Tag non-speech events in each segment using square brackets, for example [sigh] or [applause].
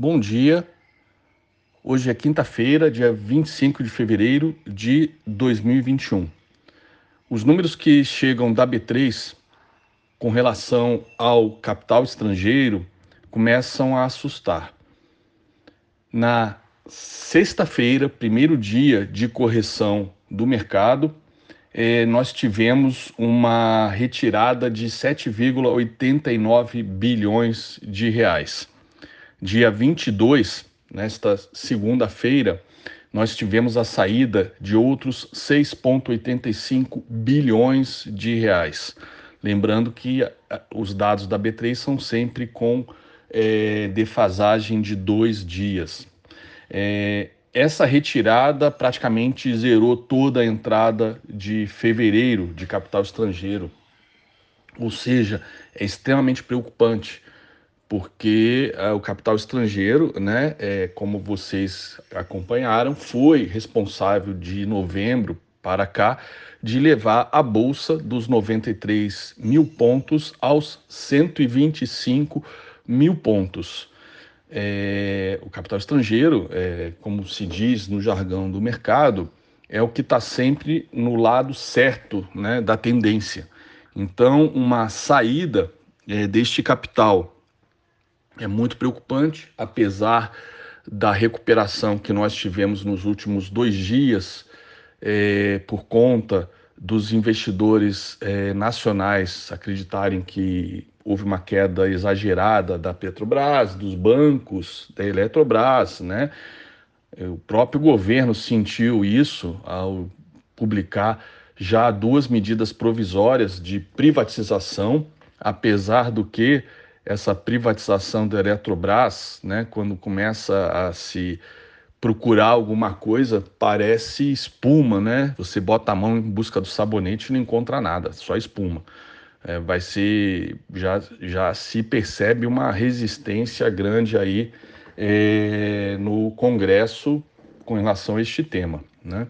Bom dia. Hoje é quinta-feira, dia 25 de fevereiro de 2021. Os números que chegam da B3 com relação ao capital estrangeiro começam a assustar. Na sexta-feira, primeiro dia de correção do mercado, eh, nós tivemos uma retirada de 7,89 bilhões de reais dia 22, nesta segunda-feira, nós tivemos a saída de outros 6,85 bilhões de reais. Lembrando que os dados da B3 são sempre com é, defasagem de dois dias. É, essa retirada praticamente zerou toda a entrada de fevereiro de capital estrangeiro, ou seja, é extremamente preocupante porque uh, o capital estrangeiro, né, é, como vocês acompanharam, foi responsável de novembro para cá de levar a bolsa dos 93 mil pontos aos 125 mil pontos. É, o capital estrangeiro, é, como se diz no jargão do mercado, é o que está sempre no lado certo né, da tendência. Então, uma saída é, deste capital é muito preocupante, apesar da recuperação que nós tivemos nos últimos dois dias, é, por conta dos investidores é, nacionais acreditarem que houve uma queda exagerada da Petrobras, dos bancos, da Eletrobras, né? O próprio governo sentiu isso ao publicar já duas medidas provisórias de privatização, apesar do que essa privatização da Eletrobras, né, quando começa a se procurar alguma coisa, parece espuma, né? Você bota a mão em busca do sabonete e não encontra nada, só espuma. É, vai ser, já, já se percebe uma resistência grande aí é, no Congresso com relação a este tema, né?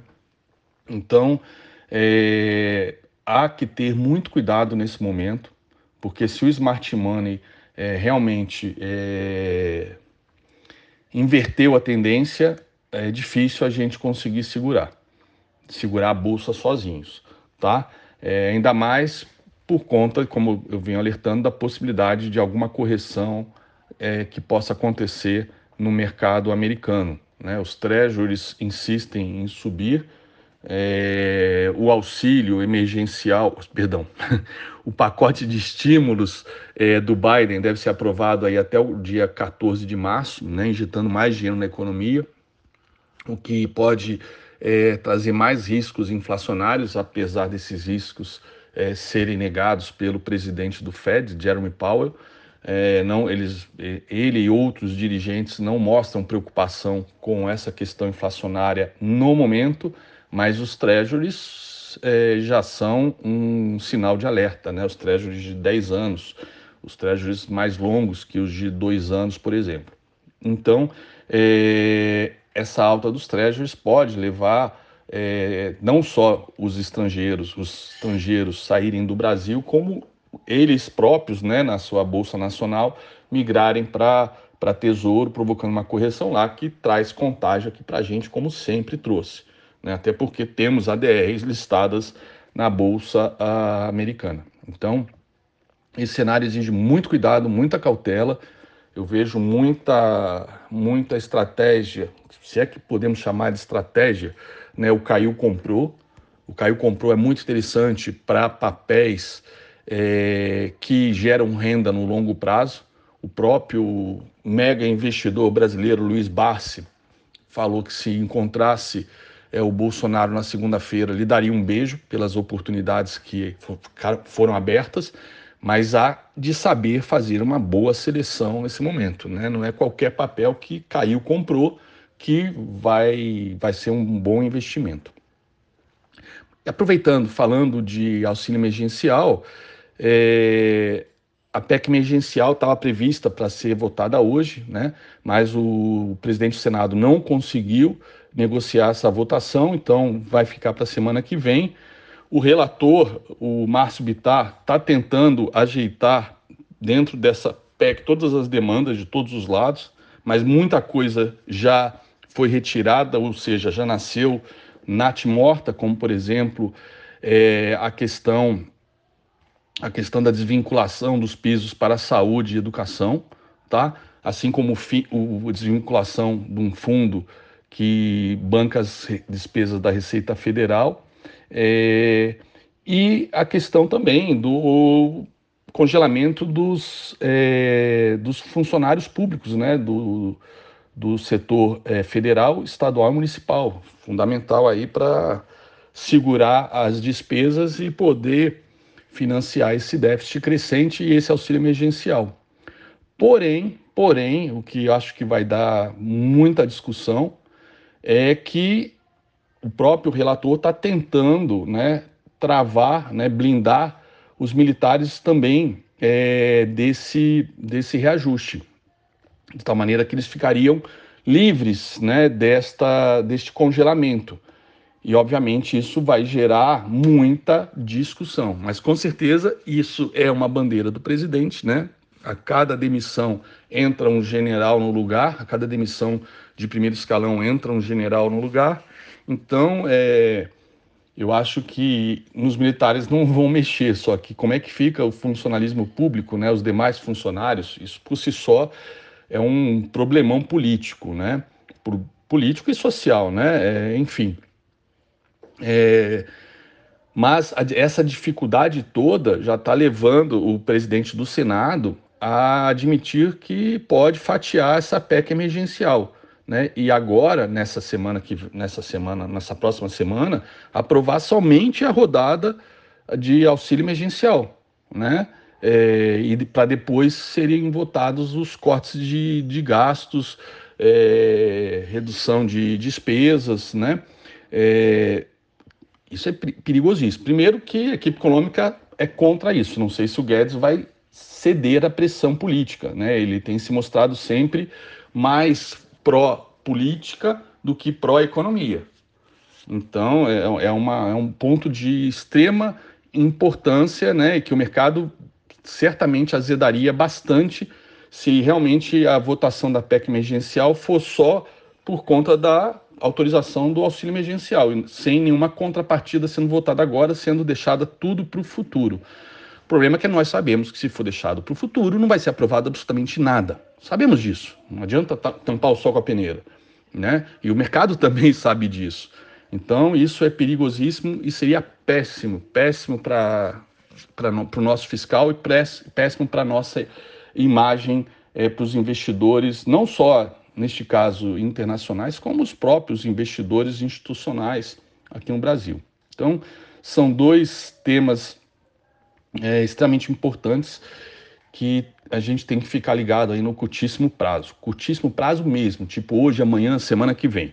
Então, é, há que ter muito cuidado nesse momento, porque se o smart money é, realmente é, inverteu a tendência, é difícil a gente conseguir segurar, segurar a bolsa sozinhos, tá? É, ainda mais por conta, como eu venho alertando, da possibilidade de alguma correção é, que possa acontecer no mercado americano. Né? Os treasuries insistem em subir, é, o auxílio emergencial, perdão, [laughs] o pacote de estímulos é, do Biden deve ser aprovado aí até o dia 14 de março, né, injetando mais dinheiro na economia, o que pode é, trazer mais riscos inflacionários, apesar desses riscos é, serem negados pelo presidente do Fed, Jeremy Powell. É, não, eles, ele e outros dirigentes não mostram preocupação com essa questão inflacionária no momento, mas os treasuries é, já são um sinal de alerta, né? Os treasuries de 10 anos, os treasuries mais longos que os de 2 anos, por exemplo. Então, é, essa alta dos treasuries pode levar é, não só os estrangeiros, os estrangeiros saírem do Brasil, como eles próprios, né, na sua bolsa nacional, migrarem para para Tesouro, provocando uma correção lá que traz contágio aqui para a gente, como sempre trouxe né? até porque temos ADRs listadas na Bolsa uh, Americana. Então, esse cenário exige muito cuidado, muita cautela. Eu vejo muita, muita estratégia, se é que podemos chamar de estratégia, né? o Caiu comprou. O Caiu comprou é muito interessante para papéis é, que geram renda no longo prazo. O próprio mega investidor brasileiro Luiz Barsi falou que se encontrasse é, o Bolsonaro na segunda-feira lhe daria um beijo pelas oportunidades que foram abertas, mas há de saber fazer uma boa seleção nesse momento. Né? Não é qualquer papel que caiu, comprou, que vai, vai ser um bom investimento. Aproveitando, falando de auxílio emergencial, é, a PEC emergencial estava prevista para ser votada hoje, né? mas o presidente do Senado não conseguiu negociar essa votação, então vai ficar para a semana que vem. O relator, o Márcio Bittar, está tentando ajeitar dentro dessa PEC todas as demandas de todos os lados, mas muita coisa já foi retirada, ou seja, já nasceu nat morta, como por exemplo é, a questão a questão da desvinculação dos pisos para saúde e educação, tá? Assim como o, a desvinculação de um fundo que banca as despesas da Receita Federal é, e a questão também do congelamento dos, é, dos funcionários públicos, né? Do, do setor é, federal, estadual e municipal, fundamental aí para segurar as despesas e poder financiar esse déficit crescente e esse auxílio emergencial. Porém, porém, o que acho que vai dar muita discussão é que o próprio relator está tentando, né, travar, né, blindar os militares também é, desse, desse reajuste de tal maneira que eles ficariam livres né, desta, deste congelamento. E, obviamente, isso vai gerar muita discussão. Mas, com certeza, isso é uma bandeira do presidente, né? A cada demissão entra um general no lugar, a cada demissão de primeiro escalão entra um general no lugar. Então, é, eu acho que nos militares não vão mexer, só que como é que fica o funcionalismo público, né? Os demais funcionários, isso por si só é um problemão político, né? Político e social, né? É, enfim. É, mas essa dificuldade toda já está levando o presidente do Senado a admitir que pode fatiar essa PEC emergencial. Né? E agora, nessa semana, que, nessa semana, nessa próxima semana, aprovar somente a rodada de auxílio emergencial. Né? é, e para depois serem votados os cortes de, de gastos, é, redução de despesas, né? É, isso é perigosíssimo. Primeiro que a equipe econômica é contra isso. Não sei se o Guedes vai ceder à pressão política, né? Ele tem se mostrado sempre mais pró-política do que pró-economia. Então, é, é, uma, é um ponto de extrema importância, né, que o mercado certamente azedaria bastante se realmente a votação da PEC emergencial for só por conta da autorização do auxílio emergencial, sem nenhuma contrapartida sendo votada agora, sendo deixada tudo para o futuro. O problema é que nós sabemos que se for deixado para o futuro, não vai ser aprovado absolutamente nada. Sabemos disso. Não adianta tampar o sol com a peneira. Né? E o mercado [laughs] também sabe disso. Então, isso é perigosíssimo e seria péssimo, péssimo para o nosso fiscal e péssimo para a nossa imagem é, para os investidores, não só neste caso internacionais, como os próprios investidores institucionais aqui no Brasil. Então, são dois temas é, extremamente importantes que a gente tem que ficar ligado aí no curtíssimo prazo. Curtíssimo prazo mesmo, tipo hoje, amanhã, semana que vem,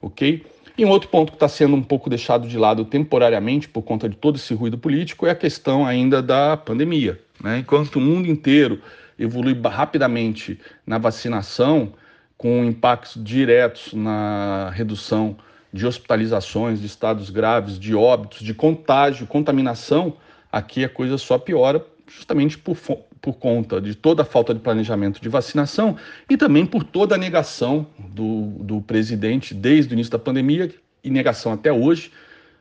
ok? E um outro ponto que está sendo um pouco deixado de lado temporariamente por conta de todo esse ruído político é a questão ainda da pandemia. Né? Enquanto o mundo inteiro evolui rapidamente na vacinação, com impactos diretos na redução de hospitalizações, de estados graves, de óbitos, de contágio, contaminação, aqui a coisa só piora justamente por, por conta de toda a falta de planejamento de vacinação e também por toda a negação do, do presidente desde o início da pandemia e negação até hoje.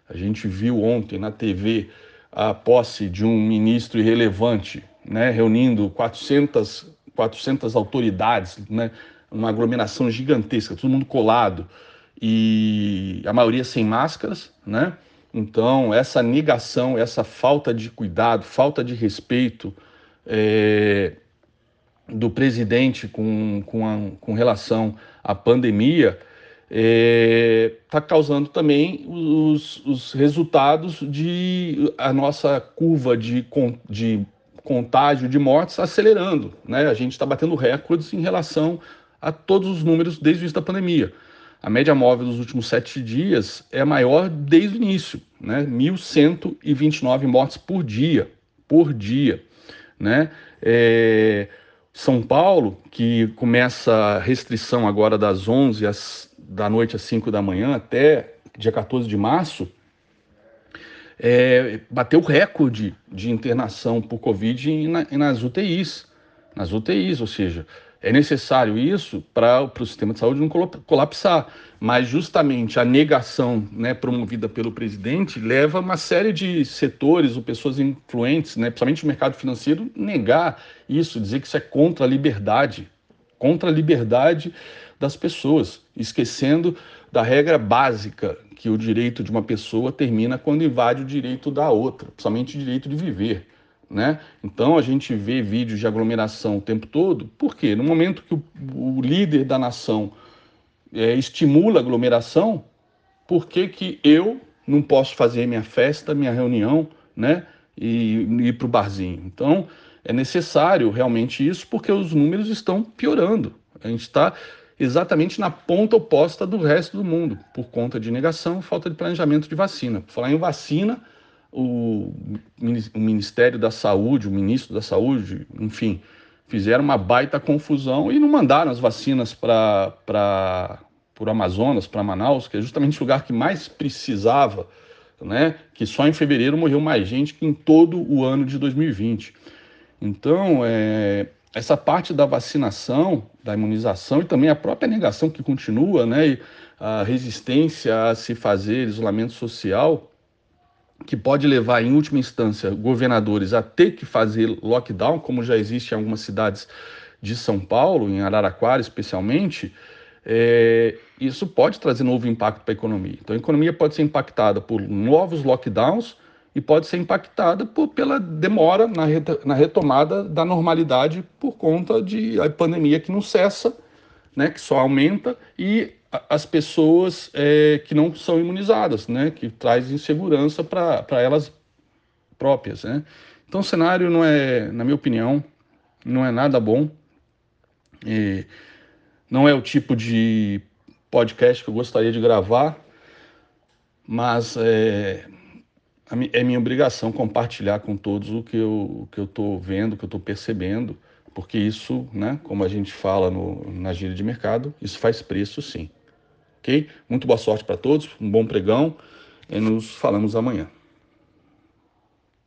A gente viu ontem na TV a posse de um ministro irrelevante, né, reunindo 400, 400 autoridades, né, uma aglomeração gigantesca, todo mundo colado e a maioria sem máscaras, né? Então, essa negação, essa falta de cuidado, falta de respeito é, do presidente com, com, a, com relação à pandemia está é, tá causando também os, os resultados de a nossa curva de, de contágio de mortes acelerando. Né? A gente está batendo recordes em relação a todos os números desde o início da pandemia. A média móvel dos últimos sete dias é maior desde o início, né? 1.129 mortes por dia, por dia, né? É... São Paulo, que começa a restrição agora das 11 às, da noite às 5 da manhã até dia 14 de março, é, bateu recorde de internação por Covid na, nas UTIs. Nas UTIs, ou seja, É necessário isso para o sistema de saúde não colapsar, mas justamente a negação né, promovida pelo presidente leva uma série de setores ou pessoas influentes, né, principalmente o mercado financeiro, negar isso, dizer que isso é contra a liberdade, contra a liberdade das pessoas, esquecendo da regra básica que o direito de uma pessoa termina quando invade o direito da outra, principalmente o direito de viver. Né? Então a gente vê vídeos de aglomeração o tempo todo, por quê? No momento que o, o líder da nação é, estimula a aglomeração, por que, que eu não posso fazer minha festa, minha reunião, né? E, e ir para o barzinho? Então é necessário realmente isso, porque os números estão piorando. A gente está exatamente na ponta oposta do resto do mundo, por conta de negação, falta de planejamento de vacina. Por falar em vacina, o, o Ministério da Saúde, o ministro da Saúde, enfim, fizeram uma baita confusão e não mandaram as vacinas para o Amazonas, para Manaus, que é justamente o lugar que mais precisava, né? Que só em fevereiro morreu mais gente que em todo o ano de 2020. Então, é, essa parte da vacinação, da imunização e também a própria negação que continua, né? E a resistência a se fazer isolamento social que pode levar, em última instância, governadores a ter que fazer lockdown, como já existe em algumas cidades de São Paulo, em Araraquara especialmente, é, isso pode trazer novo impacto para a economia. Então, a economia pode ser impactada por novos lockdowns e pode ser impactada por, pela demora na, na retomada da normalidade por conta de a pandemia que não cessa, né, que só aumenta, e as pessoas é, que não são imunizadas, né, que traz insegurança para elas próprias, né. Então o cenário não é, na minha opinião, não é nada bom. E não é o tipo de podcast que eu gostaria de gravar, mas é, é minha obrigação compartilhar com todos o que eu estou vendo, o que eu estou percebendo, porque isso, né, como a gente fala no, na gíria de mercado, isso faz preço sim ok? Muito boa sorte para todos, um bom pregão e nos falamos amanhã.